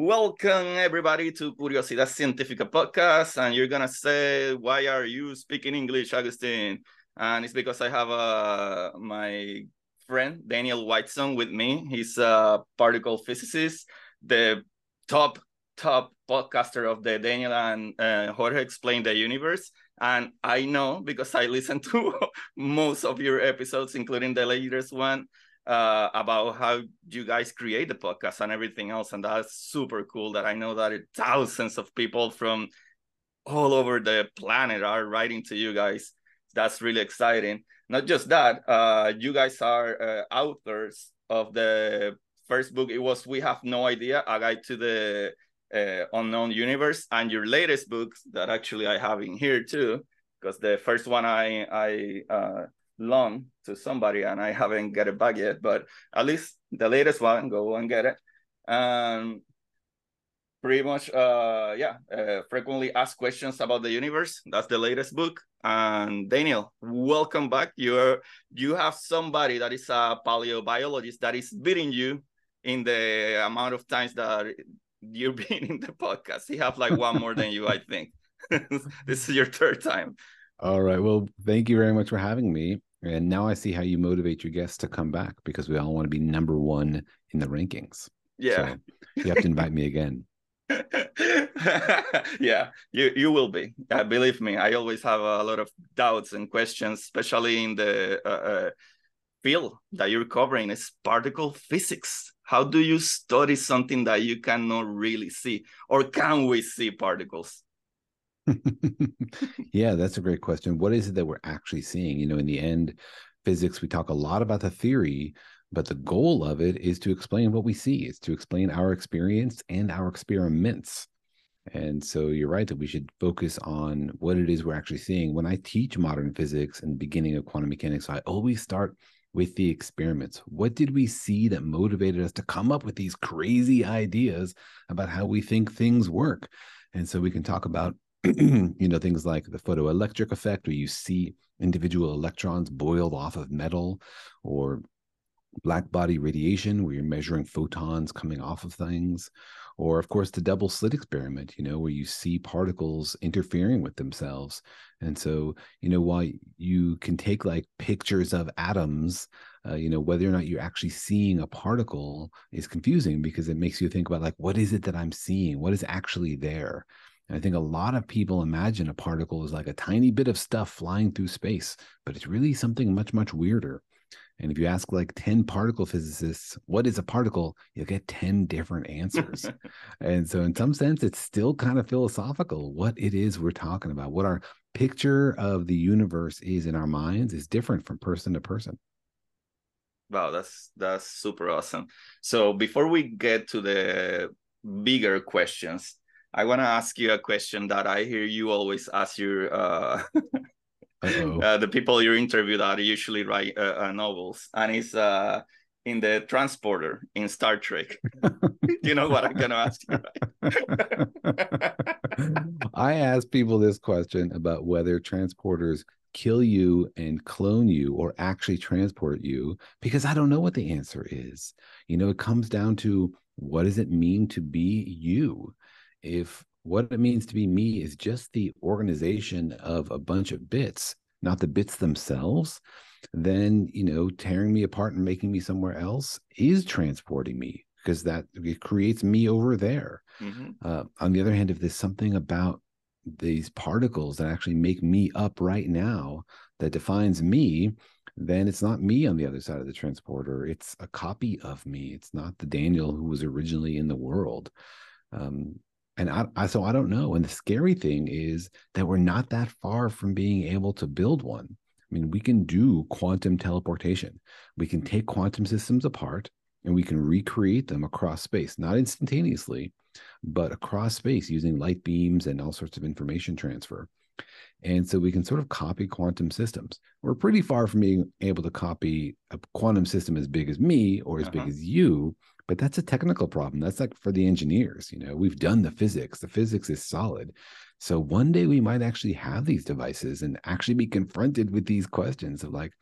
Welcome everybody to Curiosidad Científica podcast, and you're gonna say, "Why are you speaking English, Agustin?" And it's because I have uh, my friend Daniel Whiteson with me. He's a particle physicist, the top top podcaster of the Daniel and uh, Jorge Explain the Universe. And I know because I listen to most of your episodes, including the latest one uh, about how you guys create the podcast and everything else. And that's super cool that I know that it, thousands of people from all over the planet are writing to you guys. That's really exciting. Not just that, uh, you guys are uh, authors of the first book. It was We Have No Idea, A Guide to the uh, Unknown Universe, and your latest book that actually I have in here too, because the first one I I uh, loan to somebody and I haven't get it back yet, but at least the latest one, go and get it. Um, pretty much, uh, yeah, uh, frequently asked questions about the universe. That's the latest book. And Daniel, welcome back. You're you have somebody that is a paleobiologist that is beating you in the amount of times that you've been in the podcast. He have like one more than you, I think. this is your third time. All right. Well, thank you very much for having me. And now I see how you motivate your guests to come back because we all want to be number one in the rankings. Yeah. So you have to invite me again. yeah, you you will be. Uh, believe me, I always have a lot of doubts and questions, especially in the uh, uh, field that you're covering is particle physics. How do you study something that you cannot really see, or can we see particles? yeah, that's a great question. What is it that we're actually seeing? You know, in the end, physics, we talk a lot about the theory, but the goal of it is to explain what we see, is to explain our experience and our experiments. And so you're right that we should focus on what it is we're actually seeing. When I teach modern physics and beginning of quantum mechanics, I always start with the experiments. What did we see that motivated us to come up with these crazy ideas about how we think things work? And so we can talk about you know things like the photoelectric effect where you see individual electrons boiled off of metal or black body radiation where you're measuring photons coming off of things. Or of course the double slit experiment you know where you see particles interfering with themselves. And so you know while you can take like pictures of atoms uh, you know whether or not you're actually seeing a particle is confusing because it makes you think about like what is it that i'm seeing? What is actually there and I think a lot of people imagine a particle is like a tiny bit of stuff flying through space, but it's really something much, much weirder. And if you ask like 10 particle physicists, what is a particle? You'll get 10 different answers. and so, in some sense, it's still kind of philosophical what it is we're talking about. What our picture of the universe is in our minds is different from person to person. Wow, that's that's super awesome. So before we get to the bigger questions, I want to ask you a question that I hear you always ask your uh, uh, the people you interview that usually write uh, uh, novels, and it's uh, in the transporter in Star Trek? you know what I'm gonna ask you, right? I ask people this question about whether transporters kill you and clone you or actually transport you because I don't know what the answer is. You know, it comes down to what does it mean to be you? If what it means to be me is just the organization of a bunch of bits, not the bits themselves, then, you know, tearing me apart and making me somewhere else is transporting me because that it creates me over there. Mm-hmm. Uh, on the other hand, if there's something about these particles that actually make me up right now that defines me, then it's not me on the other side of the transporter. It's a copy of me. It's not the Daniel who was originally in the world. Um, and I, I, so I don't know. And the scary thing is that we're not that far from being able to build one. I mean, we can do quantum teleportation. We can take quantum systems apart and we can recreate them across space, not instantaneously, but across space using light beams and all sorts of information transfer. And so we can sort of copy quantum systems. We're pretty far from being able to copy a quantum system as big as me or as uh-huh. big as you, but that's a technical problem. That's like for the engineers, you know, we've done the physics. The physics is solid. So one day we might actually have these devices and actually be confronted with these questions of like,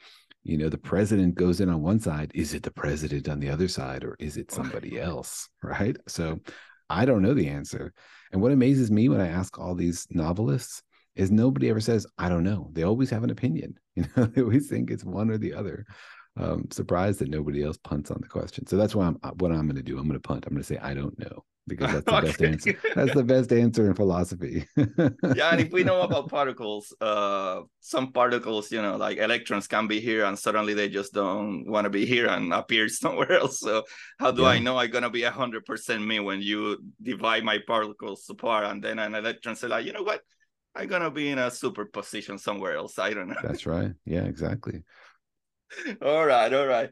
you know, the president goes in on one side, is it the president on the other side or is it somebody else, right? So I don't know the answer. And what amazes me when I ask all these novelists is nobody ever says, I don't know. They always have an opinion. You know, they always think it's one or the other. Um, surprised that nobody else punts on the question. So that's what I'm what I'm going to do. I'm going to punt. I'm going to say I don't know because that's the okay. best answer. That's the best answer in philosophy. yeah, and if we know about particles, uh, some particles, you know, like electrons can be here and suddenly they just don't want to be here and appear somewhere else. So how do yeah. I know I'm gonna be hundred percent me when you divide my particles apart and then an electron say like, you know what? I'm gonna be in a superposition somewhere else. I don't know. That's right. Yeah, exactly. all right, all right,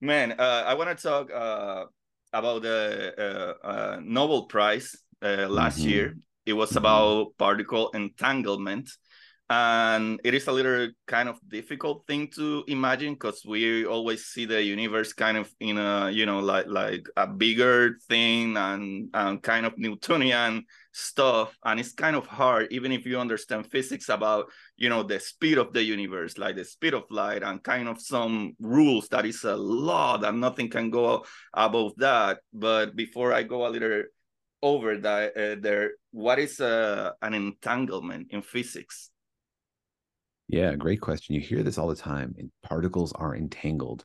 man. Uh, I want to talk uh, about the uh, uh, Nobel Prize uh, last mm-hmm. year. It was mm-hmm. about particle entanglement, and it is a little kind of difficult thing to imagine because we always see the universe kind of in a you know like like a bigger thing and, and kind of Newtonian stuff. And it's kind of hard even if you understand physics about you know the speed of the universe like the speed of light and kind of some rules that is a law that nothing can go above that. But before i go a little over that uh, there what is uh, an entanglement in physics yeah great question you hear this all the time particles are entangled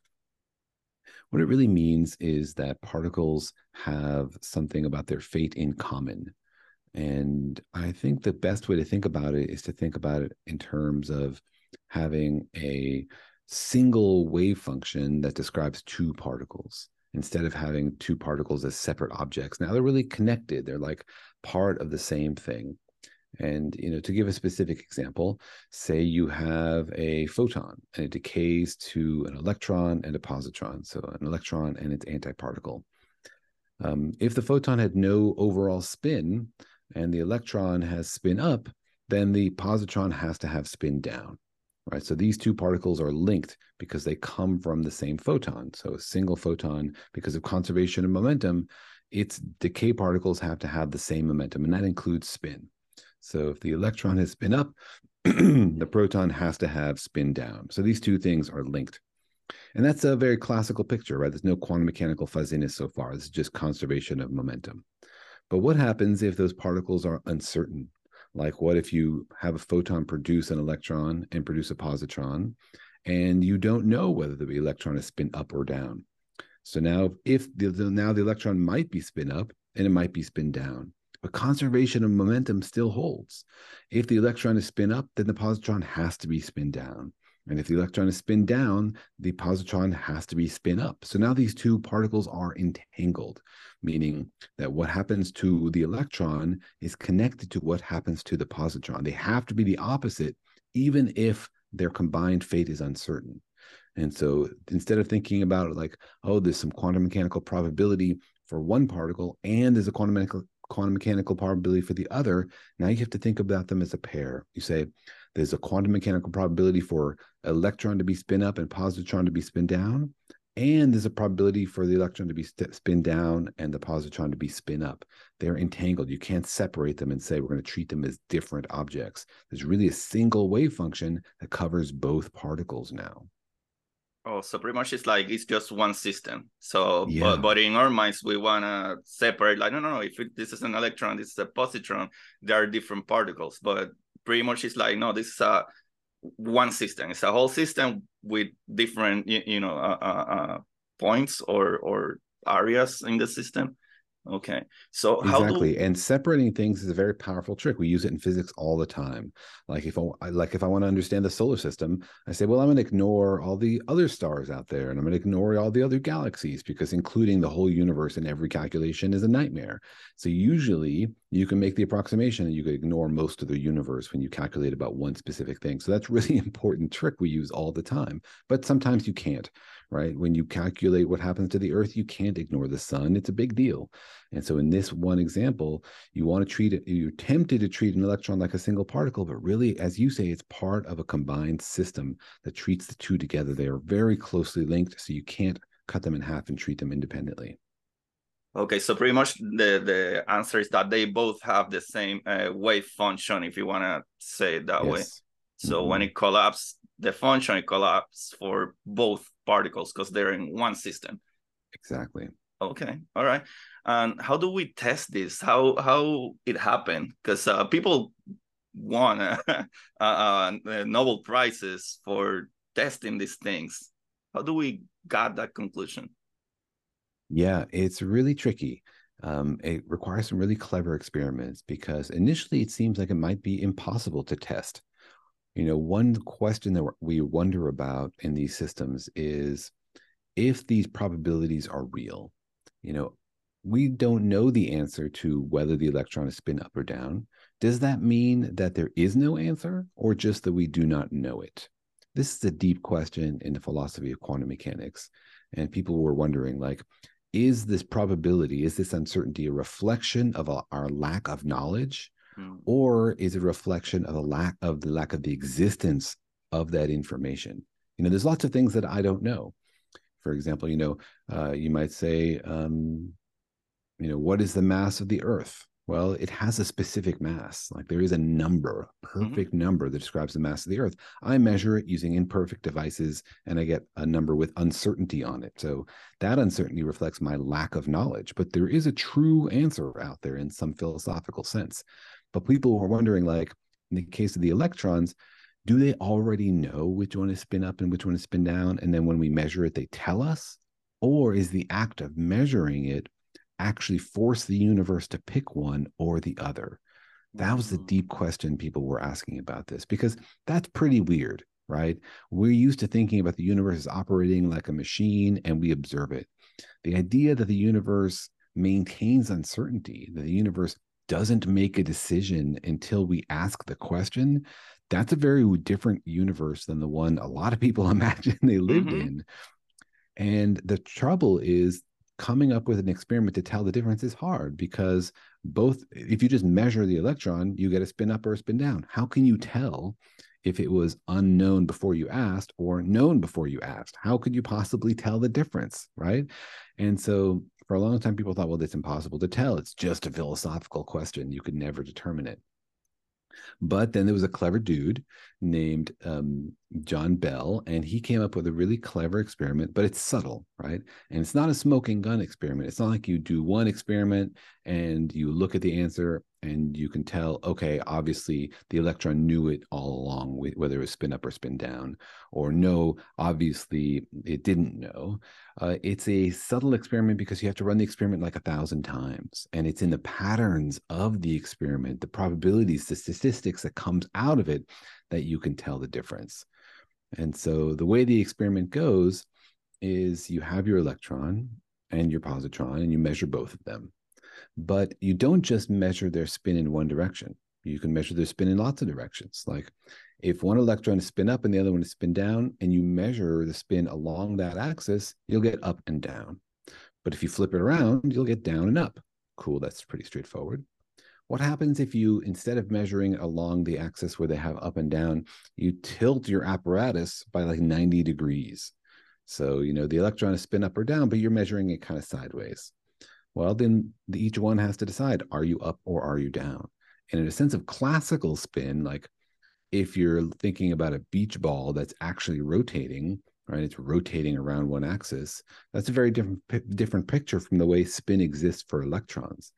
what it really means is that particles have something about their fate in common and I think the best way to think about it is to think about it in terms of having a single wave function that describes two particles instead of having two particles as separate objects. Now they're really connected, they're like part of the same thing. And you know, to give a specific example, say you have a photon and it decays to an electron and a positron, so an electron and its antiparticle. Um, if the photon had no overall spin, and the electron has spin up, then the positron has to have spin down. Right. So these two particles are linked because they come from the same photon. So a single photon, because of conservation of momentum, its decay particles have to have the same momentum, and that includes spin. So if the electron has spin up, the proton has to have spin down. So these two things are linked. And that's a very classical picture, right? There's no quantum mechanical fuzziness so far. This is just conservation of momentum. But what happens if those particles are uncertain? Like, what if you have a photon produce an electron and produce a positron, and you don't know whether the electron is spin up or down? So now, if the, now the electron might be spin up and it might be spin down, but conservation of momentum still holds. If the electron is spin up, then the positron has to be spin down. And if the electron is spin down, the positron has to be spin up. So now these two particles are entangled, meaning that what happens to the electron is connected to what happens to the positron. They have to be the opposite, even if their combined fate is uncertain. And so instead of thinking about it like, oh, there's some quantum mechanical probability for one particle and there's a quantum mechanical quantum mechanical probability for the other, now you have to think about them as a pair. You say, there's a quantum mechanical probability for electron to be spin up and positron to be spin down. and there's a probability for the electron to be spin down and the positron to be spin up. They're entangled. You can't separate them and say we're going to treat them as different objects. There's really a single wave function that covers both particles now. Oh, so pretty much it's like it's just one system. So, Yeah. but, but in our minds, we want to separate, like, no, no, no, if it, this is an electron, this is a positron, there are different particles. But pretty much it's like, no, this is a one system. It's a whole system with different, you, you know, uh, uh, uh, points or or areas in the system. Okay. So how do exactly and separating things is a very powerful trick. We use it in physics all the time. Like if i like if i want to understand the solar system i say well i'm going to ignore all the other stars out there and i'm going to ignore all the other galaxies because including the whole universe in every calculation is a nightmare. So usually you can make the approximation and you can ignore most of the universe when you calculate about one specific thing. So that's really important trick we use all the time but sometimes you can't right when you calculate what happens to the earth you can't ignore the sun it's a big deal and so in this one example, you want to treat it, you're tempted to treat an electron like a single particle, but really, as you say, it's part of a combined system that treats the two together. They are very closely linked, so you can't cut them in half and treat them independently. Okay, so pretty much the the answer is that they both have the same uh, wave function, if you want to say it that way. So when it collapses, the function it collapses for both particles because they're in one system. Exactly. Okay, all right. And how do we test this? How how it happened? Because uh, people won uh, uh, Nobel prizes for testing these things. How do we got that conclusion? Yeah, it's really tricky. Um, it requires some really clever experiments because initially it seems like it might be impossible to test. You know, one question that we wonder about in these systems is if these probabilities are real. You know, we don't know the answer to whether the electron is spin up or down. Does that mean that there is no answer or just that we do not know it? This is a deep question in the philosophy of quantum mechanics. And people were wondering, like, is this probability, is this uncertainty a reflection of our lack of knowledge? Mm. or is it a reflection of a lack of the lack of the existence of that information? You know there's lots of things that i don't know. For example you know uh, you might say um, you know what is the mass of the earth? Well it has a specific mass. Like there is a number a perfect number that describes the mass of the earth. I measure it using imperfect devices and i get a number with uncertainty on it. So that uncertainty reflects my lack of knowledge but there is a true answer out there in some philosophical sense but people were wondering, like in the case of the electrons, do they already know which one is spin up and which one is spin down? And then when we measure it, they tell us? Or is the act of measuring it actually force the universe to pick one or the other? That was the Mm. deep question people were asking about this because that's pretty weird, right? We're used to thinking about the universe as operating like a machine and we observe it. The idea that the universe maintains uncertainty, that the universe doesn't make a decision until we ask the question, that's a very different universe than the one a lot of people imagine they lived Mhm. in. And the trouble is coming up with an experiment to tell the difference is hard because both, if you just measure the electron, you get a spin up or a spin down. How can you tell if it was unknown before you asked or known before you asked? How could you possibly tell the difference? Right. And so for a long time, people thought, well, it's impossible to tell. It's just a philosophical question. You could never determine it. But then there was a clever dude named um, John Bell, and he came up with a really clever experiment, but it's subtle, right? And it's not a smoking gun experiment. It's not like you do one experiment and you look at the answer and you can tell, okay, obviously the electron knew it all along, whether it was spin up or spin down, or no, obviously it didn't know. Uh, it's a subtle experiment because you have to run the experiment like a thousand times, and it's in the patterns of the experiment, the probabilities, the statistics that comes out of it, that you can tell the difference. And so the way the experiment goes is you have your electron and your positron, and you measure both of them. But you don't just measure their spin in one direction. You can measure their spin in lots of directions. Like if one electron is spin up and the other one is spin down, and you measure the spin along that axis, you'll get up and down. But if you flip it around, you'll get down and up. Cool, that's pretty straightforward. What happens if you, instead of measuring along the axis where they have up and down, you tilt your apparatus by like 90 degrees? So, you know, the electron is spin up or down, but you're measuring it kind of sideways. Well, then the, each one has to decide are you up or are you down? And in a sense of classical spin, like if you're thinking about a beach ball that's actually rotating, right? It's rotating around one axis. That's a very different different picture from the way spin exists for electrons.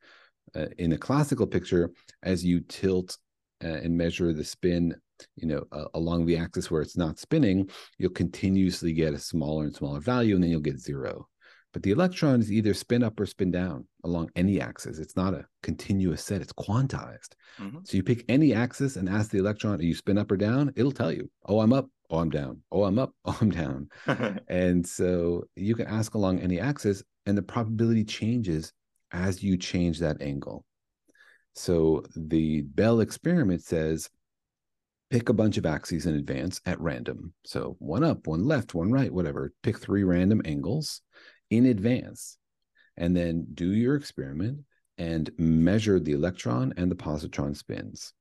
Uh, in a classical picture, as you tilt uh, and measure the spin you know uh, along the axis where it's not spinning you'll continuously get a smaller and smaller value and then you'll get zero but the electron is either spin up or spin down along any axis it's not a continuous set it's quantized mm-hmm. so you pick any axis and ask the electron are you spin up or down it'll tell you oh i'm up oh i'm down oh i'm up oh i'm down and so you can ask along any axis and the probability changes as you change that angle so the bell experiment says pick a bunch of axes in advance at random. So one up, one left, one right, whatever. Pick three random angles in advance and then do your experiment and measure the electron and the positron spins.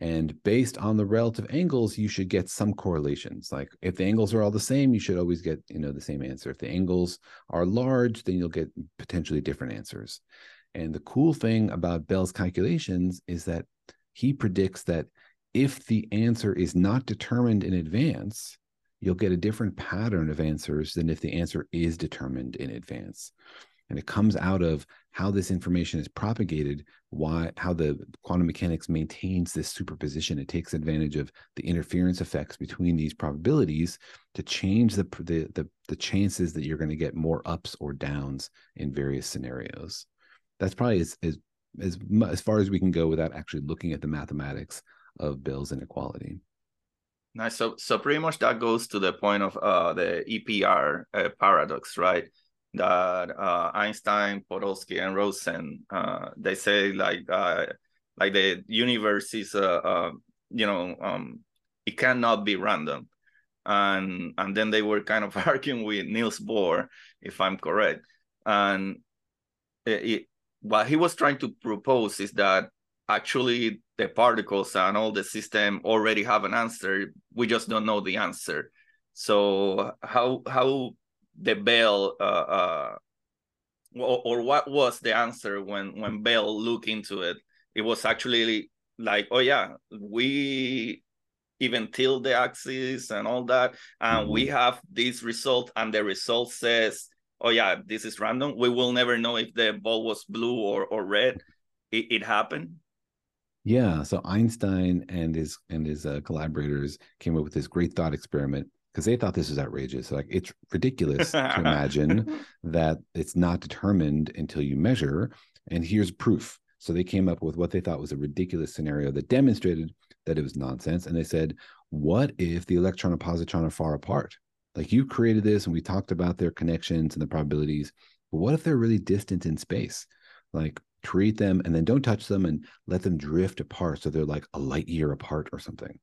And based on the relative angles, you should get some correlations. Like if the angles are all the same, you should always get, you know, the same answer. If the angles are large, then you'll get potentially different answers. And the cool thing about Bell's calculations is that he predicts that if the answer is not determined in advance, you'll get a different pattern of answers than if the answer is determined in advance. And it comes out of how this information is propagated, why how the quantum mechanics maintains this superposition. It takes advantage of the interference effects between these probabilities to change the the the, the chances that you're going to get more ups or downs in various scenarios. That's probably as as as, as far as we can go without actually looking at the mathematics of Bell's inequality. Nice. So, so pretty much that goes to the point of uh, the EPR uh, paradox, right? That uh, Einstein, Podolsky, and Rosen uh, they say like uh, like the universe is uh, uh, you know um, it cannot be random, and and then they were kind of arguing with Niels Bohr, if I'm correct, and it, it, what he was trying to propose is that actually the particles and all the system already have an answer. We just don't know the answer. So how how the bell uh, uh or, or what was the answer when when bell looked into it? It was actually like oh yeah we even tilt the axis and all that and mm-hmm. we have this result and the result says oh yeah this is random. We will never know if the ball was blue or, or red. It, it happened yeah, so Einstein and his and his uh, collaborators came up with this great thought experiment because they thought this was outrageous. Like it's ridiculous to imagine that it's not determined until you measure. And here's proof. So they came up with what they thought was a ridiculous scenario that demonstrated that it was nonsense. And they said, what if the electron and positron are far apart? Like you created this and we talked about their connections and the probabilities, but what if they're really distant in space? Like create them and then don't touch them and let them drift apart so they're like a light year apart or something.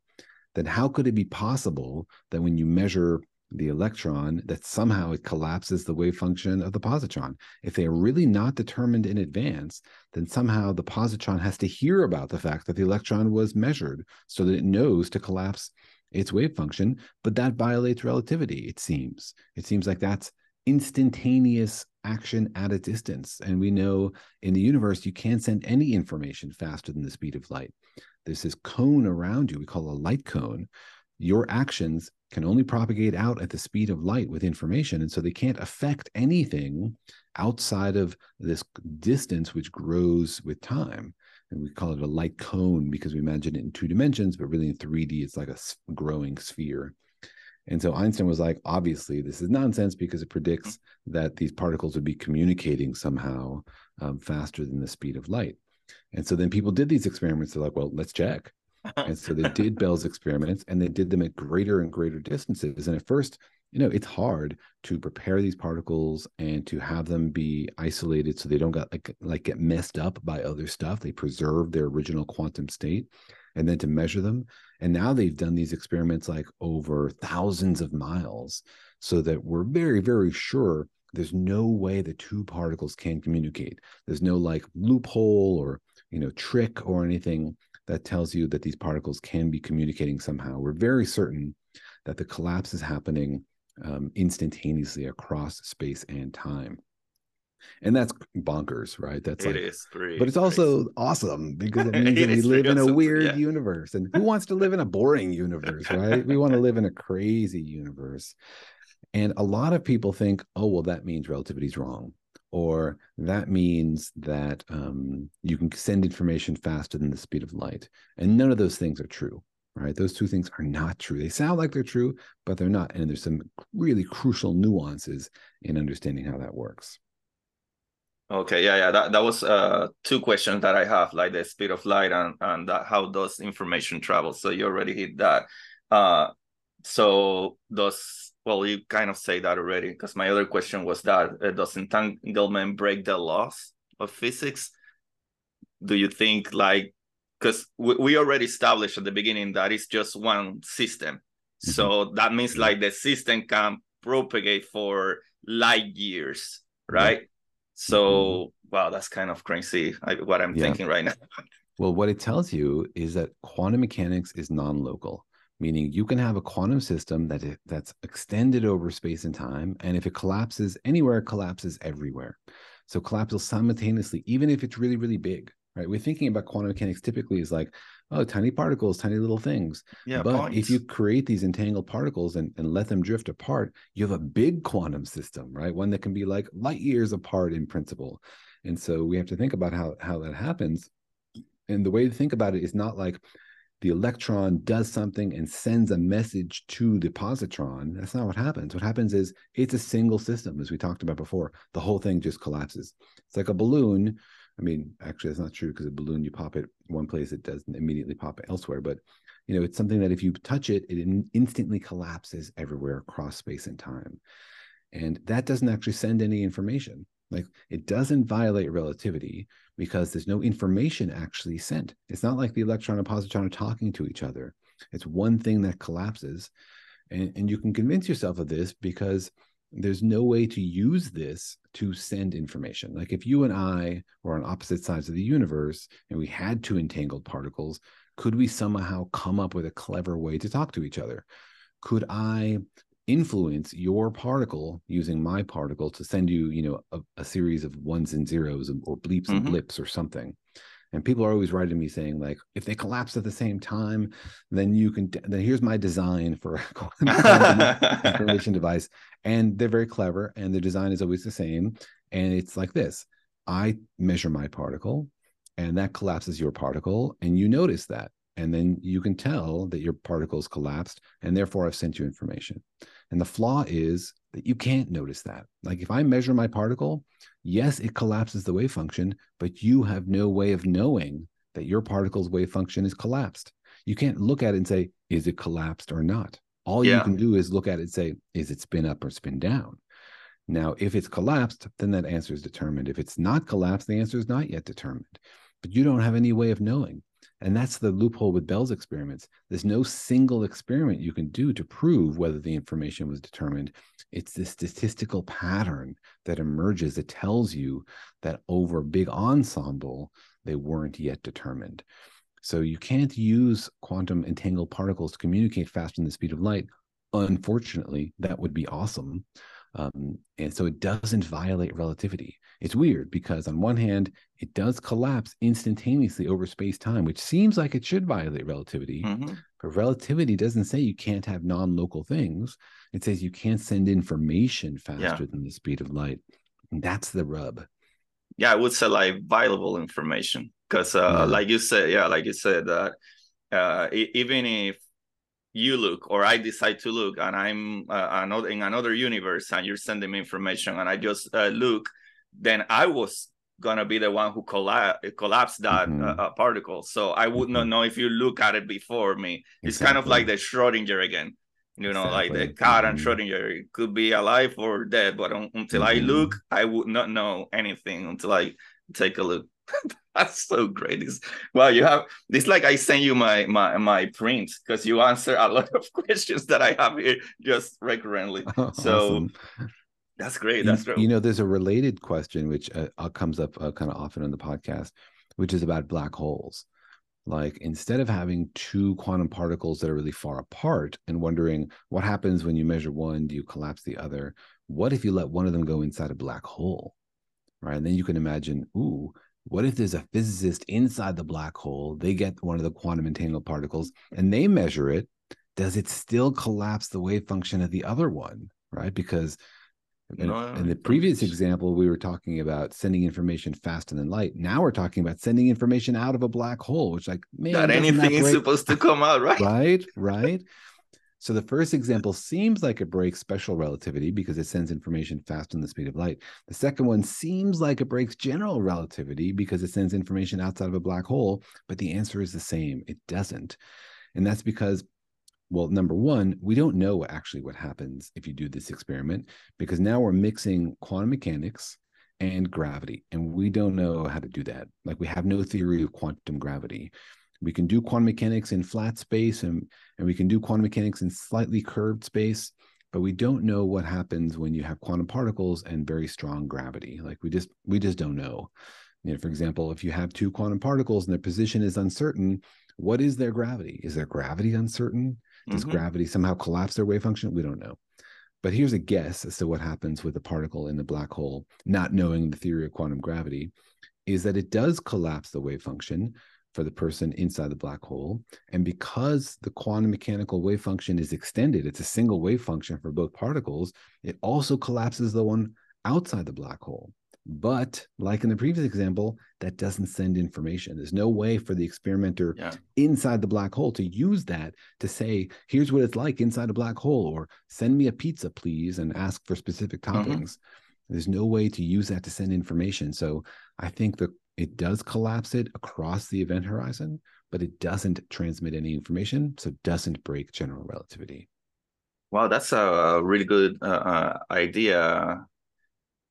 Then how could it be possible that when you measure the electron that somehow it collapses the wave function of the positron? If they are really not determined in advance then somehow the positron has to hear about the fact that the electron was measured so that it knows to collapse its wave function but that violates relativity it seems. It seems like that's instantaneous action at a distance. And we know in the universe, you can't send any information faster than the speed of light. There's this cone around you, we call a light cone. Your actions can only propagate out at the speed of light with information. And so they can't affect anything outside of this distance, which grows with time. And we call it a light cone because we imagine it in two dimensions, but really in 3D, it's like a growing sphere. And so Einstein was like, obviously, this is nonsense because it predicts that these particles would be communicating somehow um, faster than the speed of light. And so then people did these experiments. They're like, well, let's check. and so they did Bell's experiments and they did them at greater and greater distances. And at first, you know, it's hard to prepare these particles and to have them be isolated so they don't get like like get messed up by other stuff. They preserve their original quantum state and then to measure them. And now they've done these experiments like over thousands of miles so that we're very, very sure there's no way the two particles can communicate. There's no like loophole or, you know, trick or anything that tells you that these particles can be communicating somehow. We're very certain that the collapse is happening um, instantaneously across space and time and that's bonkers, right? That's it like, is great, but it's also awesome because it means It that we live in a awesome, weird yeah. universe. And who wants to live in a boring universe, right? we want to live in a crazy universe. And a lot of people think, oh, well, that means relativity is wrong, or that means that um, you can send information faster than the speed of light. And none of those things are true, right? Those two things are not true. They sound like they're true, but they're not. And there's some really crucial nuances in understanding how that works. Okay, yeah, yeah. That that was uh two questions that I have, like the speed of light and and that, how does information travel. So you already hit that. Uh, so does well, you kind of say that already because my other question was that uh, does entanglement break the laws of physics? Do you think like because we, we already established at the beginning that it's just one system, Mhm. so that means like the system can propagate for light years, right? So, mm-hmm. wow, that's kind of crazy. I, what I'm Yeah. thinking right now. Well, what it tells you is that quantum mechanics is non-local, meaning you can have a quantum system that i- that's extended over space and time, and if it collapses anywhere, it collapses everywhere. So collapses simultaneously, even if it's really, really big. Right? We're thinking about quantum mechanics typically is like, oh, tiny particles, tiny little things. Yeah, but points. if you create these entangled particles and, and let them drift apart, you have a big quantum system, right? One that can be like light years apart in principle. And so we have to think about how how that happens. And the way to think about it is not like the electron does something and sends a message to the positron. That's not what happens. What happens is it's a single system, as we talked about before. The whole thing just collapses. It's like a balloon. I mean, actually, that's not true because a balloon, you pop it one place, it doesn't immediately pop elsewhere. But you know, it's something that if you touch it, it in- instantly collapses everywhere across space and time. And that doesn't actually send any information. Like it doesn't violate relativity because there's no information actually sent. It's not like the electron and positron are talking to each other. It's one thing that collapses. And, and you can convince yourself of this because there's no way to use this to send information. Like if you and I were on opposite sides of the universe and we had two entangled particles, could we somehow come up with a clever way to talk to each other? Could I influence your particle using my particle to send you, you know, a, a series of ones and zeros or bleeps and Mhm. blips or something? And people are always writing me saying like, if they collapse at the same time, then you can. Then here's my design for a information device, and they're very clever, and the design is always the same. And it's like this: I measure my particle, and that collapses your particle, and you notice that, and then you can tell that your particle's collapsed, and therefore I've sent you information. And the flaw is that you can't notice that. Like if I measure my particle, yes, it collapses the wave function, but you have no way of knowing that your particle's wave function is collapsed. You can't look at it and say, is it collapsed or not? All you can do is look at it and say, is it spin up or spin down? Now, if it's collapsed, then that answer is determined. If it's not collapsed, the answer is not yet determined. But you don't have any way of knowing. And that's the loophole with Bell's experiments. There's no single experiment you can do to prove whether the information was determined. It's this statistical pattern that emerges that tells you that over a big ensemble, they weren't yet determined. So you can't use quantum entangled particles to communicate faster than the speed of light. Unfortunately, that would be awesome. Um, and so it doesn't violate relativity. It's weird because, on one hand, it does collapse instantaneously over space time, which seems like it should violate relativity. Mhm. But relativity doesn't say you can't have non local things, it says you can't send information faster than the speed of light. And that's the rub. Yeah, I would say like viable information because, uh, Yeah. like you said, yeah, like you said that uh, e- even if you look or I decide to look and I'm uh, another in another universe and you're sending me information and I just uh, look, then I was gonna be the one who colla- collapsed that Mhm. uh, uh, particle. So I would not Mhm. know if you look at it before me. It's kind of like the Schrodinger again. You know, like the Exactly. cat and Mhm. Schrodinger it could be alive or dead, but un- until I Mhm. look, I would not know anything until I take a look. That's so great. It's, wow, you have this like I send you my my my print because you answer a lot of questions that I have here just recurrently. So Awesome. That's great. That's great. You know, there's a related question which uh, uh, comes up uh, kind of often on the podcast, which is about black holes. like instead of having two quantum particles that are really far apart and wondering what happens when you measure one do you collapse the other what if you let one of them go inside a black hole right and then you can imagine ooh what if there's a physicist inside the black hole they get one of the quantum entangled particles and they measure it does it still collapse the wave function of the other one right because in, no, in the previous example, we were talking about sending information faster than light. Now we're talking about sending information out of a black hole, which like man, not anything is supposed to come out, right? right, right. So the first example seems like it breaks special relativity because it sends information faster than the speed of light. The second one seems like it breaks general relativity because it sends information outside of a black hole, but the answer is the same. It doesn't. And that's because well, number one, we don't know actually what happens if you do this experiment because now we're mixing quantum mechanics and gravity, and we don't know how to do that. Like we have no theory of quantum gravity. We can do quantum mechanics in flat space and, and we can do quantum mechanics in slightly curved space, but we don't know what happens when you have quantum particles and very strong gravity. Like we just we just don't know. You know, for example, if you have two quantum particles and their position is uncertain, what is their gravity? Is their gravity uncertain? Does mm-hmm. gravity somehow collapse their wave function? We don't know. But here's a guess as to what happens with a particle in the black hole, not knowing the theory of quantum gravity, is that it does collapse the wave function for the person inside the black hole. And because the quantum mechanical wave function is extended, it's a single wave function for both particles, it also collapses the one outside the black hole. But like in the previous example, that doesn't send information. There's no way for the experimenter yeah. inside the black hole to use that to say, here's what it's like inside a black hole, or send me a pizza, please, and ask for specific mm-hmm. toppings. Mm-hmm. There's no way to use that to send information. So I think that it does collapse it across the event horizon, but it doesn't transmit any information. So it doesn't break general relativity. Wow, that's a really good uh, uh idea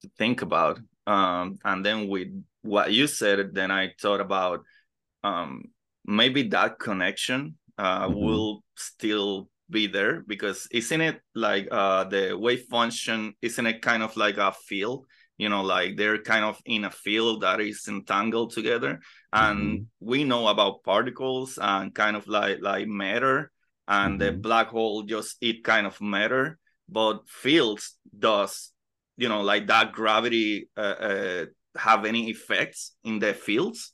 to think about um, and then with what you said, then I thought about um, maybe that connection uh, mm-hmm. will still be there because isn't it like uh, the wave function? Isn't it kind of like a field? You know, like they're kind of in a field that is entangled together, and mm-hmm. we know about particles and kind of like like matter, and mm-hmm. the black hole just it kind of matter, but fields does you know like that gravity uh, uh, have any effects in the fields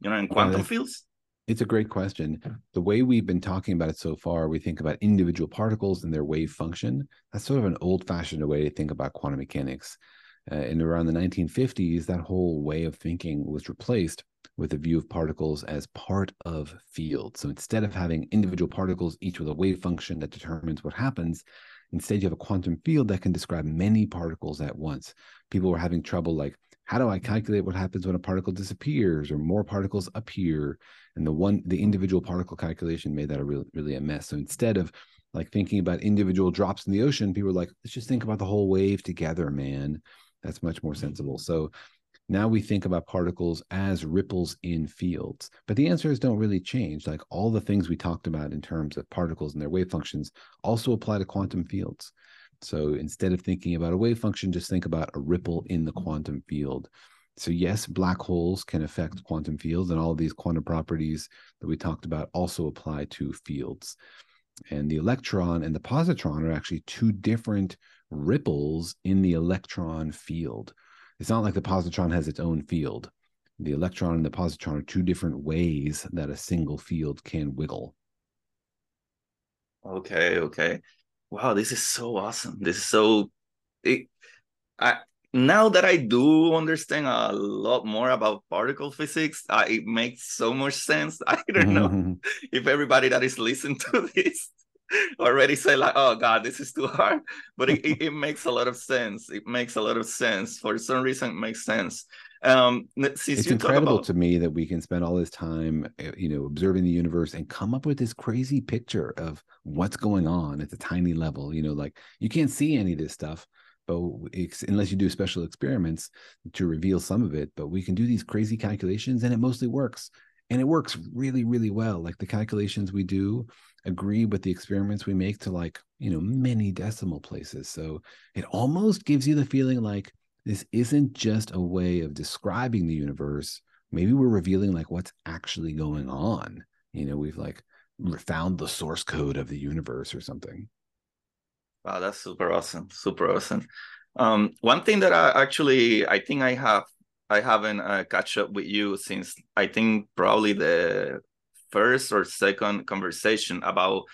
you know in quantum fields? it's a great question. The way we've been talking about it so far we think about individual particles and their wave function. That's sort of an old-fashioned way to think about quantum mechanics. Uh, in around the 1950s that whole way of thinking was replaced with a view of particles as part of fields. So instead of having individual particles each with a wave function that determines what happens Instead, you have a quantum field that can describe many particles at once. People were having trouble like, how do I calculate what happens when a particle disappears or more particles appear? And the one, the individual particle calculation made that a really, really a mess. So instead of like thinking about individual drops in the ocean, people were like, let's just think about the whole wave together, man. That's much more mm-hmm. sensible. So now we think about particles as ripples in fields, but the answers don't really change. Like all the things we talked about in terms of particles and their wave functions also apply to quantum fields. So instead of thinking about a wave function, just think about a ripple in the quantum field. So, yes, black holes can affect quantum fields, and all these quantum properties that we talked about also apply to fields. And the electron and the positron are actually two different ripples in the electron field. It's not like the positron has its own field. The electron and the positron are two different ways that a single field can wiggle. Okay, okay. Wow, this is so awesome. This is so it, I now that I do understand a lot more about particle physics, uh, it makes so much sense. I don't know if everybody that is listening to this already say like oh god this is too hard. But it, it, it, makes a lot of sense. It makes a lot of sense. For some reason it makes sense. Um it's incredible about... to me that we can spend all this time eh, you know observing the universe and come up with this crazy picture of what's going on at the tiny level you know like you can't see any of this stuff but unless you do special experiments to reveal some of it but we can do these crazy calculations and it mostly works and it works really really well like the calculations we do agree with the experiments we make to like you know many decimal places so it almost gives you the feeling like this isn't just a way of describing the universe maybe we're revealing like what's actually going on. You know, we've like found the source code of the universe or something. Wow, that's super awesome. Super awesome. Um, one thing that I actually I think I have I haven't uh, catch up with you since I think probably the first or second conversation about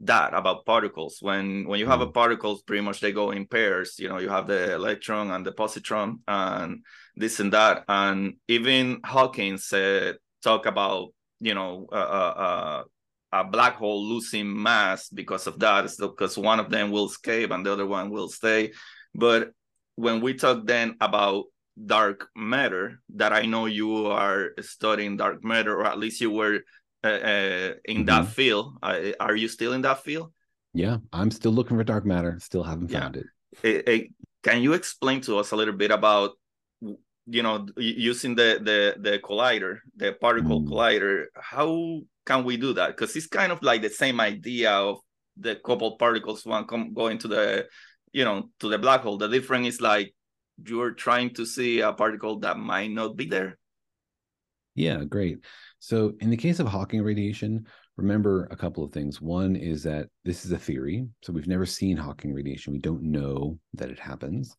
that about particles. When when you have a mm. particles pretty much they go in pairs you know you have the electron and the positron and this and that. And even hawking said talk about you know uh, uh, a black hole losing mass because of that because one of them will escape and the other one will stay. But when we talk then about dark matter that i know you are studying dark matter or at least you were uh, uh, in mm-hmm. that field. Uh, are you still in that field? Yeah, I'm still looking for dark matter. Still haven't found yeah. it. it, it can you explain to us a little bit about you know using the the the collider the particle mm. collider how can we do that because it's kind of like the same idea of the couple particles one come going to the you know to the black hole the difference is like you're trying to see a particle that might not be there yeah great so, in the case of Hawking radiation, remember a couple of things. One is that this is a theory. So, we've never seen Hawking radiation. We don't know that it happens,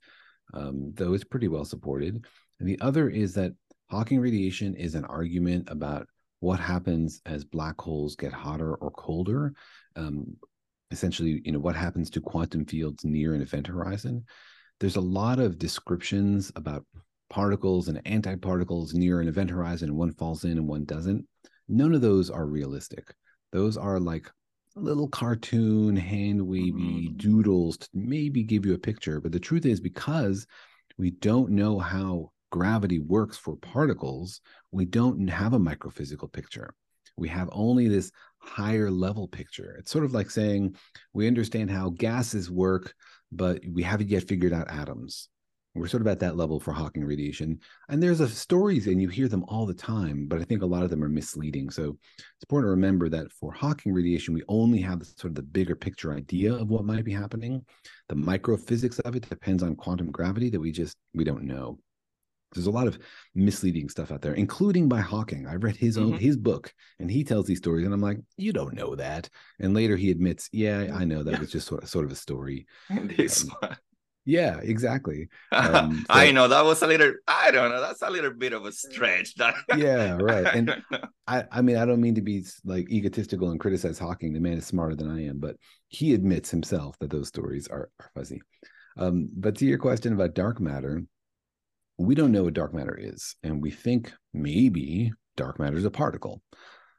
um, though it's pretty well supported. And the other is that Hawking radiation is an argument about what happens as black holes get hotter or colder. Um, essentially, you know, what happens to quantum fields near an event horizon. There's a lot of descriptions about particles and antiparticles near an event horizon and one falls in and one doesn't. None of those are realistic. Those are like little cartoon, hand wavy mm-hmm. doodles to maybe give you a picture. But the truth is, because we don't know how gravity works for particles, we don't have a microphysical picture. We have only this higher level picture. It's sort of like saying we understand how gases work, but we haven't yet figured out atoms. We're sort of at that level for Hawking radiation. And there's a stories and you hear them all the time, but I think a lot of them are misleading. So it's important to remember that for Hawking radiation, we only have sort of the bigger picture idea of what might be happening. The microphysics of it depends on quantum gravity that we just we don't know. There's a lot of misleading stuff out there, including by Hawking. I read his own mm-hmm. his book, and he tells these stories, and I'm like, you don't know that. And later he admits, yeah, I know that yeah. was just sort of, sort of a story. Um, yeah, exactly. Um, so, I know that was a little. I don't know. That's a little bit of a stretch. yeah, right. And I, I mean, I don't mean to be like egotistical and criticize Hawking. The man is smarter than I am, but he admits himself that those stories are, are fuzzy. Um, but to your question about dark matter, we don't know what dark matter is, and we think maybe dark matter is a particle.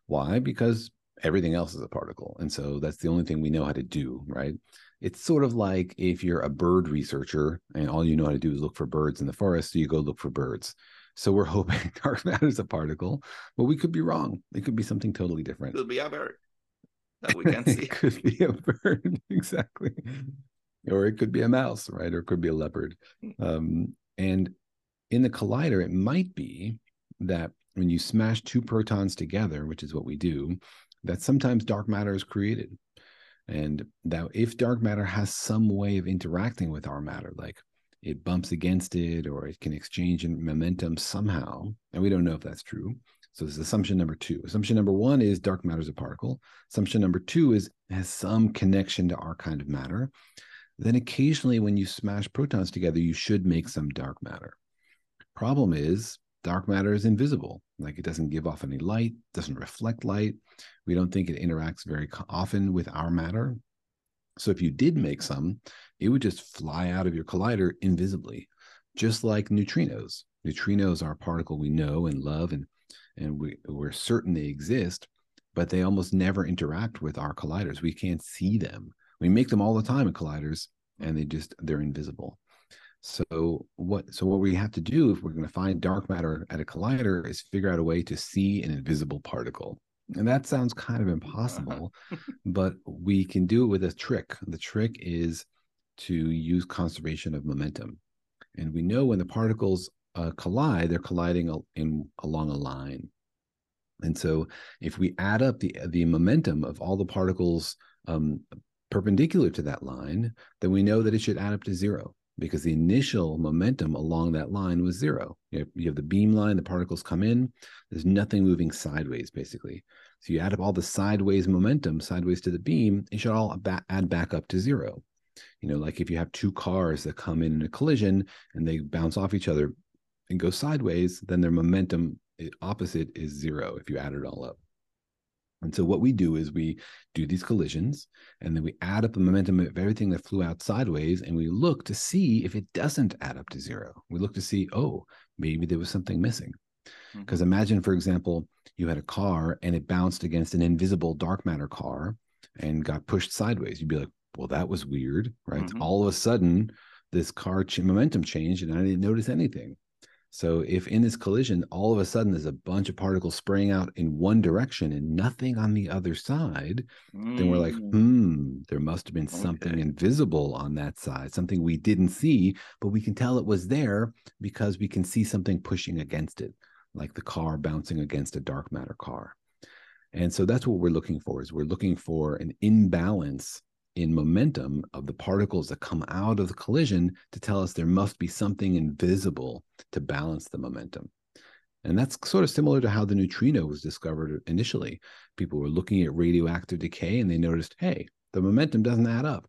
Why? Because everything else is a particle, and so that's the only thing we know how to do, right? it's sort of like if you're a bird researcher and all you know how to do is look for birds in the forest, so you go look for birds. So we're hoping dark matter is a particle, but we could be wrong. It could be something totally different. It could be a bird that we can't see. it could be a bird, exactly. Or it could be a mouse, right? Or it could be a leopard. Hmm. Um, and in the collider, it might be that when you smash two protons together, which is what we do, that sometimes dark matter is created. And that if dark matter has some way of interacting with our matter like it bumps against it or it can exchange momentum somehow and we don't know if that's true. So this is assumption number two. Assumption number one is dark matter is a particle. Assumption number two is has some connection to our kind of matter. Then occasionally when you smash protons together you should make some dark matter problem is dark matter is invisible. Like it doesn't give off any light doesn't reflect light. We don't think it interacts very often with our matter. So if you did make some it would just fly out of your collider invisibly just like neutrinos. Neutrinos are a particle we know and love and and we, we're certain they exist but they almost never interact with our colliders. We can't see them. We make them all the time in colliders and they just they're invisible so what so what we have to do if we're going to find dark matter at a collider is figure out a way to see an invisible particle. And that sounds kind of uh-huh. impossible, but we can do it with a trick. The trick is to use conservation of momentum. And we know when the particles uh, collide, they're colliding in along a line. And so if we add up the the momentum of all the particles um, perpendicular to that line, then we know that it should add up to zero because the initial momentum along that line was zero. You have, you have the beam line, the particles come in, there's nothing moving sideways, basically. So you add up all the sideways momentum, sideways to the beam, it should all add back up to zero. You know, like if you have two cars that come in, in a collision and they bounce off each other and go sideways, then their momentum eh, opposite is zero if you add it all up. And so what we do is we do these collisions and then we add up the momentum of everything that flew out sideways and we look to see if it doesn't add up to zero. We look to see, oh, maybe there was something missing. Because mm-hmm. imagine, for example, you had a car and it bounced against an invisible dark matter car and got pushed sideways. You'd be like, well, that was weird, right? Mm-hmm. All of a sudden, this car ch- momentum changed and I didn't notice anything. So if in this collision, all of a sudden there's a bunch of particles spraying out in one direction and nothing on the other side, mm. then we're like, mm. hmm, there must have been something invisible on that side, something we didn't see, but we can tell it was there because we can see something pushing against it, like the car bouncing against a dark matter car. And so that's what we're looking for is we're looking for an imbalance in momentum of the particles that come out of the collision to tell us there must be something invisible to balance the momentum. And that's sort of similar to how the neutrino was discovered initially. People were looking at radioactive decay and they noticed, hey, the momentum doesn't add up.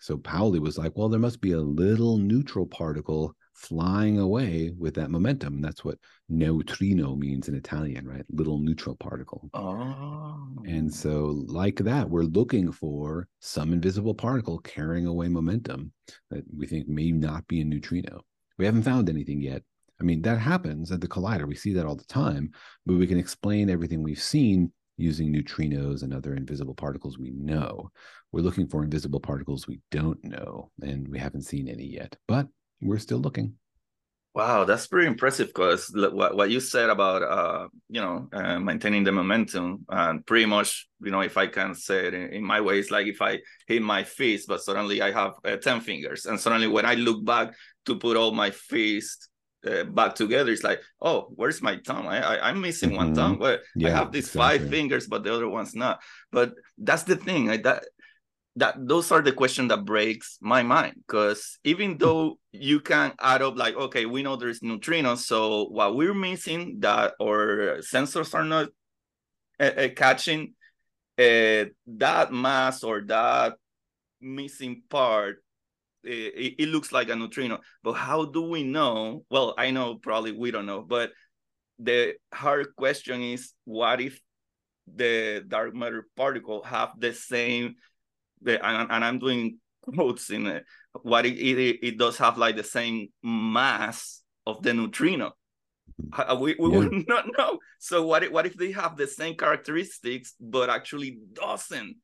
So Pauli was like, well, there must be a little neutral particle flying away with that momentum. And that's what neutrino means in Italian, right? Little neutral particle. Oh. And so, like that, we're looking for some invisible particle carrying away momentum that we think may not be a neutrino. We haven't found anything yet. I mean, that happens at the collider. We see that all the time, but we can explain everything we've seen using neutrinos and other invisible particles we know. We're looking for invisible particles we don't know, and we haven't seen any yet. But we're still looking. Wow, that's pretty impressive because what, what you said about uh, you know uh, maintaining the momentum and pretty much you know if I can say it in, in my way, it's like if I hit my fist, but suddenly I have uh, ten fingers, and suddenly when I look back to put all my fists uh, back together, it's like oh, where's my thumb? I, I am missing mm-hmm. one thumb. But yeah, I have these exactly. five fingers, but the other one's not. But that's the thing. I, that that those are the questions that breaks my mind because even though you can add up like okay we know there's neutrinos so what we're missing that our sensors are not uh, uh, catching uh, that mass or that missing part it, it, looks like a neutrino. But how do we know? Well i know probably we don't know but the hard question is what if the dark matter particle have the same the, and, and I'm doing quotes in it, what it, it, it does have like the same mass of the neutrino. We, we yeah. would not know. So what if, what if they have the same characteristics but actually doesn't?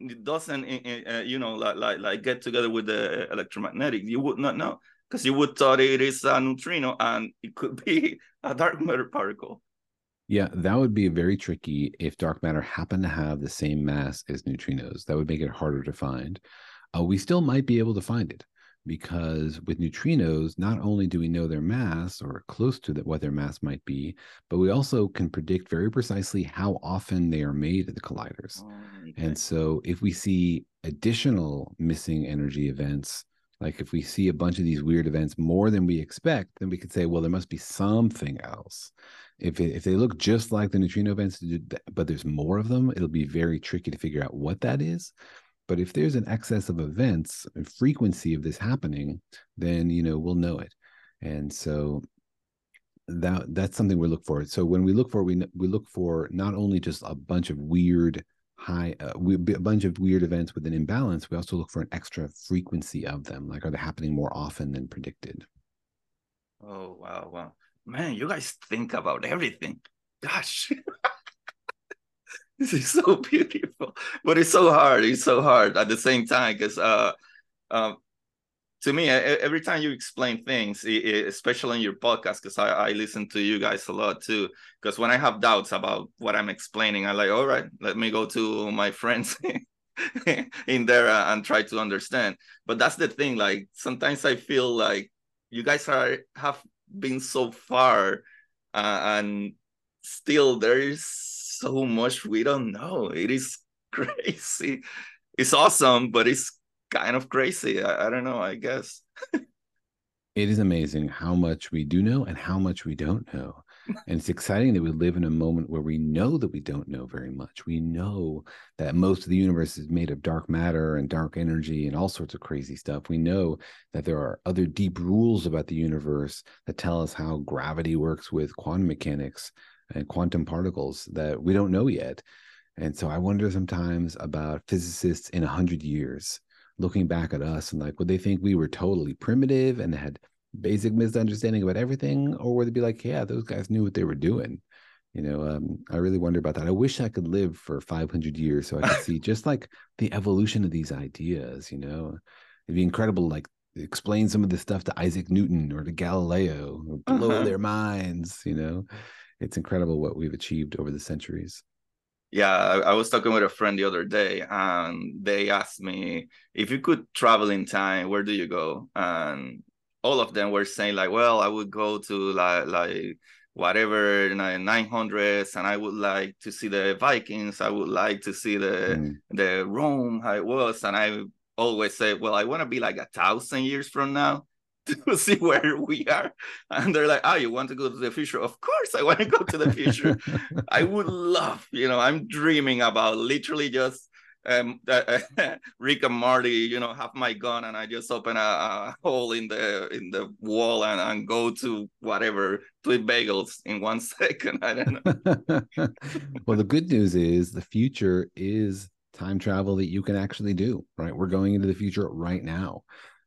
It doesn't, uh, you know, like, like like get together with the electromagnetic. You would not know because you would thought it is a neutrino and it could be a dark matter particle. Yeah, that would be very tricky if dark matter happened to have the same mass as neutrinos. That would make it harder to find. Uh, we still might be able to find it because with neutrinos, not only do we know their mass or close to the, what their mass might be, but we also can predict very precisely how often they are made at the colliders. Oh, okay. And so if we see additional missing energy events, like if we see a bunch of these weird events more than we expect, then we could say, well, there must be something else if it, if they look just like the neutrino events, but there's more of them, it'll be very tricky to figure out what that is. But if there's an excess of events, a frequency of this happening, then you know we'll know it. And so that that's something we look for. So when we look for we we look for not only just a bunch of weird high uh, we, a bunch of weird events with an imbalance, we also look for an extra frequency of them. Like are they happening more often than predicted? Oh wow, wow man, you guys think about everything. Gosh. this is so beautiful, but it's so hard. It's so hard at the same time because uh, uh, to me, every time you explain things, especially in your podcast, because I, I listen to you guys a lot too. Because when I have doubts about what I'm explaining, I'm like, all right, let me go to my friends in there uh, and try to understand. But that's the thing. Like sometimes I feel like you guys are have been so far uh, and still there is so much we don't know it is crazy it's awesome but it's kind of crazy i, I don't know i guess It is amazing how much we do know and how much we don't know. And it's exciting that we live in a moment where we know that we don't know very much. We know that most of the universe is made of dark matter and dark energy and all sorts of crazy stuff. We know that there are other deep rules about the universe that tell us how gravity works with quantum mechanics and quantum particles that we don't know yet. And so I wonder sometimes about physicists in a hundred years looking back at us and like, would they think we were totally primitive and had basic misunderstanding about everything, or would they be like, yeah, those guys knew what they were doing? You know, um, I really wonder about that. I wish I could live for 500 years so I could see just like the evolution of these ideas. You know, it'd be incredible, like explain some of this stuff to Isaac Newton or to Galileo, or blow uh-huh. their minds. You know, it's incredible what we've achieved over the centuries. Yeah, I, I was talking with a friend the other day, and they asked me if you could travel in time, where do you go? And all of them were saying like, well, I would go to like like whatever 900s and i would like to see the vikings i would like to see the mm. the rome how it was and i always say well i want to be like a thousand years from now to see where we are and they're like oh you want to go to the future of course i want to go to the future i would love you know i'm dreaming about literally just um, uh, Rick and Morty, you know, have my gun and I just open a, a hole in the in the wall and, and go to whatever to eat bagels in one second. I don't know. well, the good news is the future is time travel that you can actually do. Right, we're going into the future right now.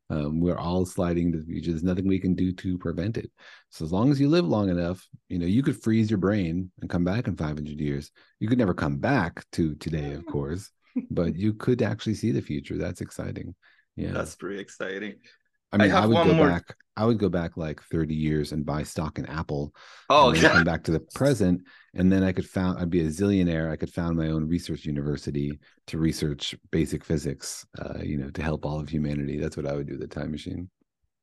Um, we're all sliding into the future. There's nothing we can do to prevent it. So as long as you live long enough, you know, you could freeze your brain and come back in 500 years. You could never come back to today, of course but you could actually see the future. That's exciting. Yeah, that's pretty exciting. I mean, I, I would go more... back. I would go back like 30 years and buy stock in Apple. Oh, and come back to the present, and then I could found. I'd be a zillionaire. I could found my own research university to research basic physics. Uh, you know, to help all of humanity. That's what I would do. The time machine.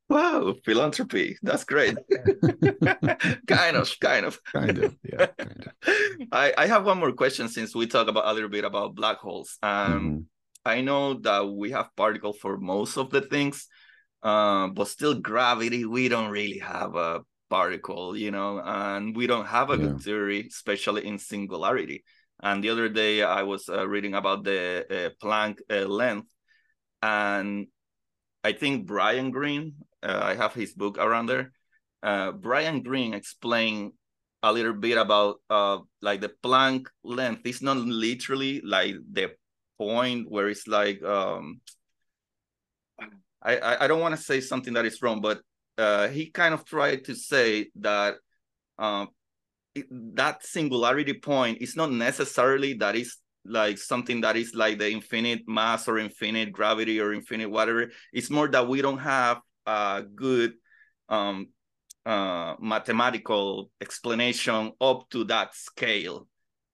Wow, philanthropy. That's great. kind of, kind of. Kind of, yeah. Kind of. I, I have one more question since we talk about a little bit about black holes. Um, mm-hmm. I know that we have particles for most of the things, uh, but still gravity, we don't really have a particle, you know, and we don't have a yeah. good theory, especially in singularity. And the other day I was uh, reading about the uh, Planck uh, length, and I think Brian Greene, uh, I have his book around there. Uh, Brian Greene explained a little bit about uh, like the Planck length. It's not literally like the point where it's like um, I I don't want to say something that is wrong, but uh, he kind of tried to say that uh, it, that singularity point is not necessarily that is like something that is like the infinite mass or infinite gravity or infinite whatever. It's more that we don't have a good um, uh, mathematical explanation up to that scale.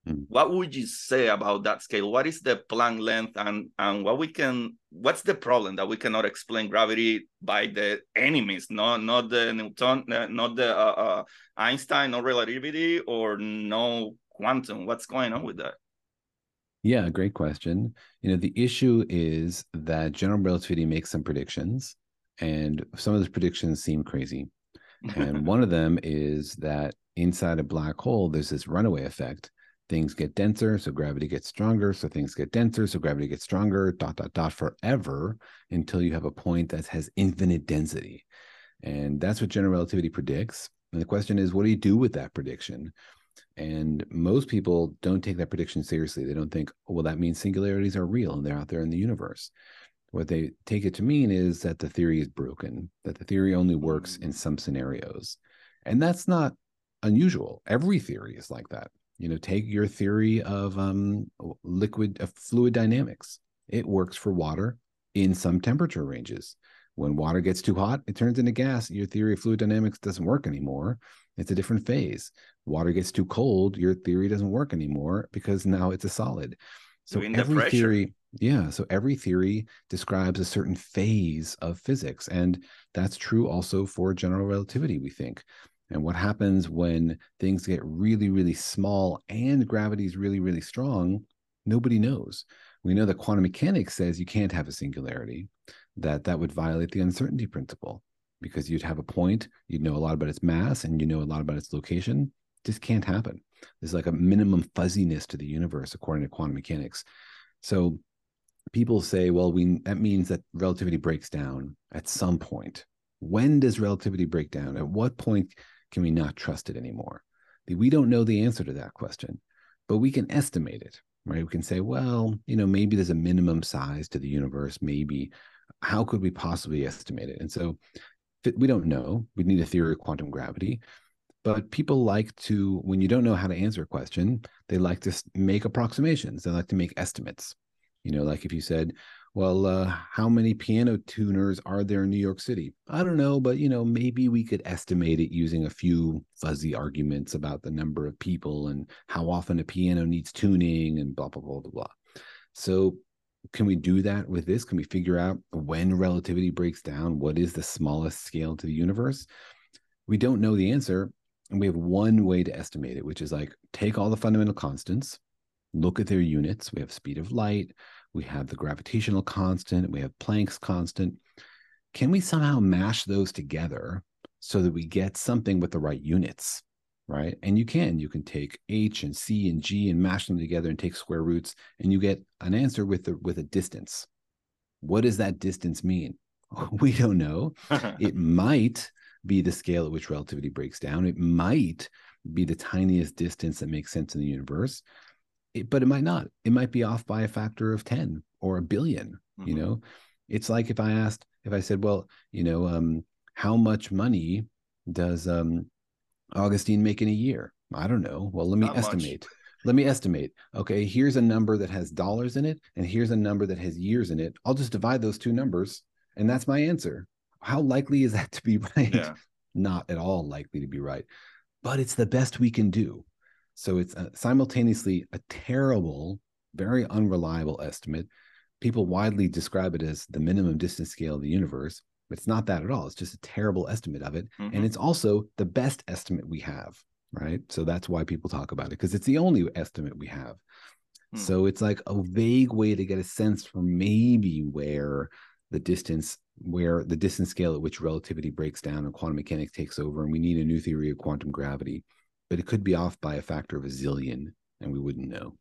Mm. What would you say about that scale? What is the Planck length, and and what we can? What's the problem that we cannot explain gravity by the enemies? Not not the Newton, not the uh, uh, Einstein, no relativity, or no quantum. What's going on with that? Yeah, great question. You know, the issue is that general relativity makes some predictions, and some of those predictions seem crazy. And one of them is that inside a black hole, there's this runaway effect. Things get denser, so gravity gets stronger. So things get denser, so gravity gets stronger, dot, dot, dot, forever until you have a point that has infinite density. And that's what general relativity predicts. And the question is, what do you do with that prediction? And most people don't take that prediction seriously. They don't think, oh, well, that means singularities are real and they're out there in the universe. What they take it to mean is that the theory is broken, that the theory only works mm. in some scenarios. And that's not unusual. Every theory is like that. You know, take your theory of um, liquid of fluid dynamics. It works for water in some temperature ranges. When water gets too hot, it turns into gas. Your theory of fluid dynamics doesn't work anymore. It's a different phase. Water gets too cold, your theory doesn't work anymore because now it's a solid. So every theory, yeah, so every theory describes a certain phase of physics. And that's true also for general relativity, we think. And what happens when things get really, really small and gravity is really, really strong, nobody knows. We know that quantum mechanics says you can't have a singularity, that that would violate the uncertainty principle. because you'd have a point, you'd know a lot about its mass, and you know a lot about its location. Just can't happen. There's like a minimum fuzziness to the universe according to quantum mechanics. So people say, well, we that means that relativity breaks down at some point. When does relativity break down? At what point can we not trust it anymore? We don't know the answer to that question, but we can estimate it, right? We can say, well, you know, maybe there's a minimum size to the universe. Maybe how could we possibly estimate it? And so we don't know. We need a theory of quantum gravity. But people like to, when you don't know how to answer a question, they like to make approximations. They like to make estimates. You know, like if you said, well, uh, how many piano tuners are there in New York City? I don't know, but you know, maybe we could estimate it using a few fuzzy arguments about the number of people and how often a piano needs tuning and blah blah blah blah blah. So, can we do that with this? Can we figure out when relativity breaks down? What is the smallest scale to the universe? We don't know the answer, and we have one way to estimate it, which is like take all the fundamental constants, look at their units. We have speed of light, we have the gravitational constant, we have Planck's constant. Can we somehow mash those together so that we get something with the right units? Right. And you can, you can take H and C and G and mash them together and take square roots, and you get an answer with the with a distance. What does that distance mean? We don't know. it might be the scale at which relativity breaks down. It might be the tiniest distance that makes sense in the universe it, but it might not. It might be off by a factor of 10 or a 1000000000 mm-hmm. You know, it's like if I asked, if I said, well, you know, um, how much money does um, Agustin make in a year? I don't know. Well, let me not estimate. Much. Let me estimate. Okay, here's a number that has dollars in it, and here's a number that has years in it. I'll just divide those two numbers, and that's my answer. How likely is that to be right? Yeah. Not at all likely to be right, but it's the best we can do. So it's a, simultaneously a terrible, very unreliable estimate. People widely describe it as the minimum distance scale of the universe. It's not that at all. It's just a terrible estimate of it. Mm-hmm. And it's also the best estimate we have, right? So that's why people talk about it because it's the only estimate we have. Mm. So it's like a vague way to get a sense for maybe where the distance where the distance scale at which relativity breaks down and quantum mechanics takes over and we need a new theory of quantum gravity but it could be off by a factor of a zillion and we wouldn't know.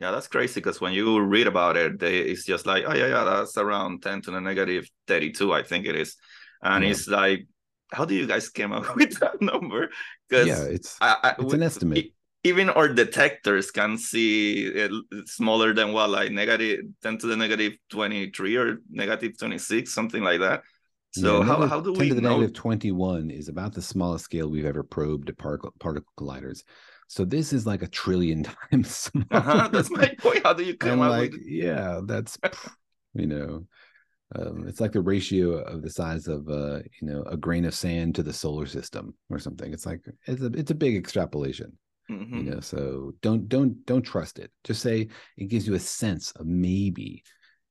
Yeah, that's crazy because when you read about it, they, it's just like, oh, yeah, yeah, that's around 10 to the negative 32, I think it is. And yeah. it's like, how do you guys came up with that number? Because yeah, it's, I, I, it's an estimate. even our detectors can see it smaller than what, like negative 10 to the negative 23 or negative 26, something like that. So yeah, how, how do 10 we to the know? negative 21 is about the smallest scale we've ever probed at particle, particle colliders. So this is like a trillion times uh-huh, that's my point. How do you come up like, with Yeah, that's you know, um, it's like the ratio of the size of uh, you know a grain of sand to the solar system or something. It's like it's a it's a big extrapolation. Mm-hmm. You know, so don't don't don't trust it. Just say it gives you a sense of maybe,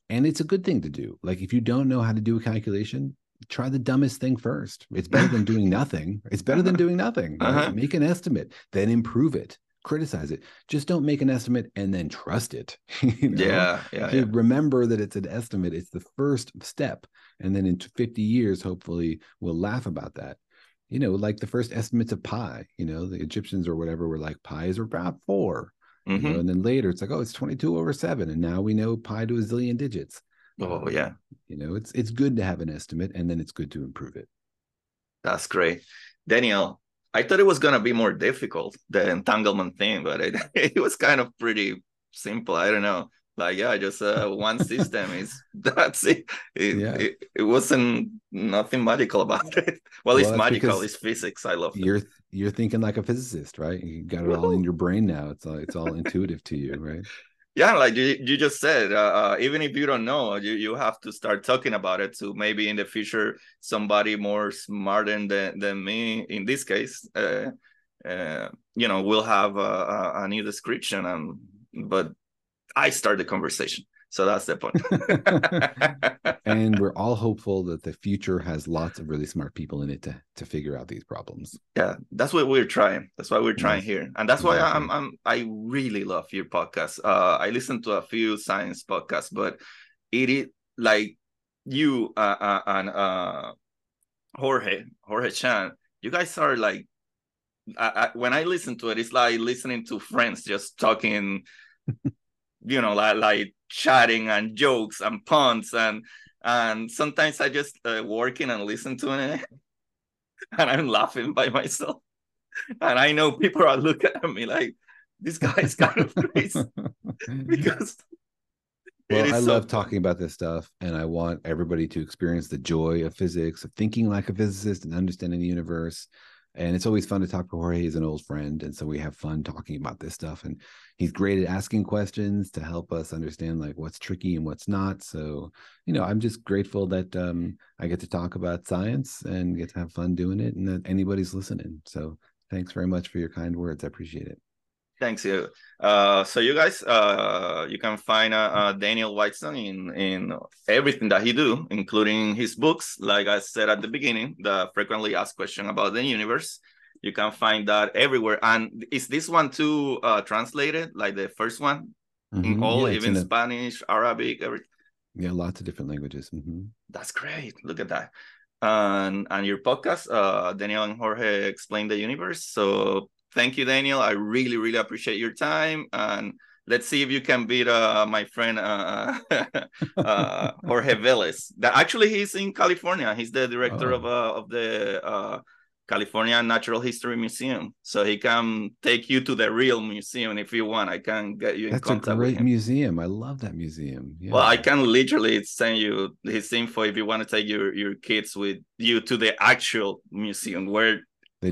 and it's a good thing to do. Like if you don't know how to do a calculation, try the dumbest thing first. It's better than doing nothing. It's better than doing nothing. Uh-huh. Make an estimate, then improve it, criticize it. Just don't make an estimate and then trust it. you know? Yeah, yeah, yeah. Remember that it's an estimate. It's the first step, and then in 50 years, hopefully, we'll laugh about that. You know, like the first estimates of pi. You know, the Egyptians or whatever were like pi is about 4 mm-hmm. you know, mm-hmm. and then later it's like, oh, it's 22 over seven, and now we know pi to a zillion digits. Oh yeah. You know, it's it's good to have an estimate and then it's good to improve it. That's great. Daniel, I thought it was gonna be more difficult, the entanglement thing, but it, it was kind of pretty simple. I don't know. Like, yeah, just uh, one system is that's it. It, yeah. it. it wasn't nothing magical about it. Well, well it's magical, it's physics. I love it. You're you're thinking like a physicist, right? You got it all in your brain now. It's all it's all intuitive to you, right? Yeah like you, you just said uh, uh, even if you don't know you, you have to start talking about it to maybe in the future somebody more smart than than me in this case uh, uh, you know will have a, a, a new description and but i start the conversation so that's the point. and we're all hopeful that the future has lots of really smart people in it to to figure out these problems. Yeah, that's what we're trying. That's why we're trying yes. here, and that's why exactly. I'm I'm I really love your podcast. Uh, I listen to a few science podcasts, but it is like you uh, uh, and uh Jorge, Jorge Cham, you guys are like, I, I, when I listen to it, it's like listening to friends just talking, you know, like like chatting and jokes and puns and and sometimes I just uh, working and listen to it, and I'm laughing by myself, and I know people are looking at me like this guy is kind of crazy because well, I love talking about this stuff, and I want everybody to experience the joy of physics, of thinking like a physicist and understanding the universe. And it's always fun to talk to Jorge. He's an old friend, and so we have fun talking about this stuff. And he's great at asking questions to help us understand like what's tricky and what's not. So, you know, I'm just grateful that um, I get to talk about science and get to have fun doing it, and that anybody's listening. So, thanks very much for your kind words. I appreciate it. Thanks you. Uh, so you guys, uh, you can find uh, uh, Daniel Whiteson in in everything that he do, including his books. Like I said at the beginning, the frequently asked question about the universe. You can find that everywhere. And is this one too uh, translated, like the first one, mm-hmm. in all, yeah, even in Spanish, a... Arabic, everything? Yeah, lots of different languages. Mm-hmm. That's great. Look at that. And and your podcast, uh, Daniel and Jorge explain the universe. So thank you, Daniel. I really, really appreciate your time. And let's see if you can beat uh, my friend uh, uh, Jorge Velez. That actually he's in California. He's the director oh. of uh, of the uh, California Natural History Museum. So he can take you to the real museum if you want. I can get you in That's contact. That's a great museum. I love that museum. Yeah. Well, I can literally send you his info if you want to take your, your kids with you to the actual museum where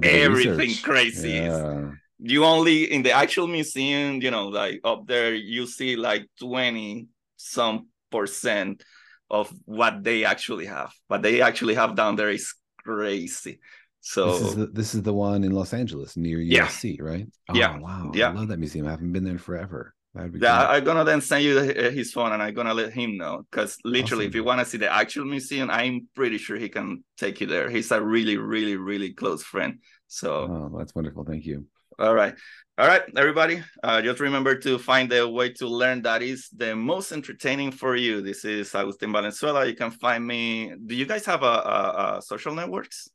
everything crazy yeah. you only in the actual museum you know like up there you see like 20 some percent of what they actually have. What they actually have down there is crazy. So this is the, this is the one in los angeles near usc yeah. right? Oh, yeah wow yeah. i love that museum. I haven't been there forever yeah. I'm gonna then send you his phone, and I'm gonna let him know. Because literally, awesome. if you want to see the actual museum, I'm pretty sure he can take you there. He's a really, really, really close friend. So oh, that's wonderful. Thank you. All right. All right, everybody. Uh, just remember to find the way to learn that is the most entertaining for you. This is Agustin Valenzuela. You can find me. Do you guys have a, a, a social networks?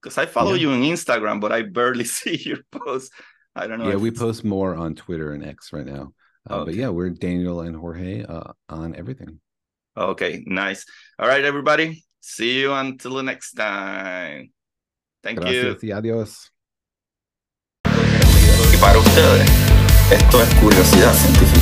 Because I follow yeah. you on Instagram, but I barely see your posts. I don't know. Yeah, we post more on Twitter and X right now. Uh, okay. But yeah, we're Daniel and Jorge uh, on everything. Okay, nice. All right, everybody. See you until the next time. Thank Gracias you. y adiós. Y para ustedes, esto es curiosidad científica.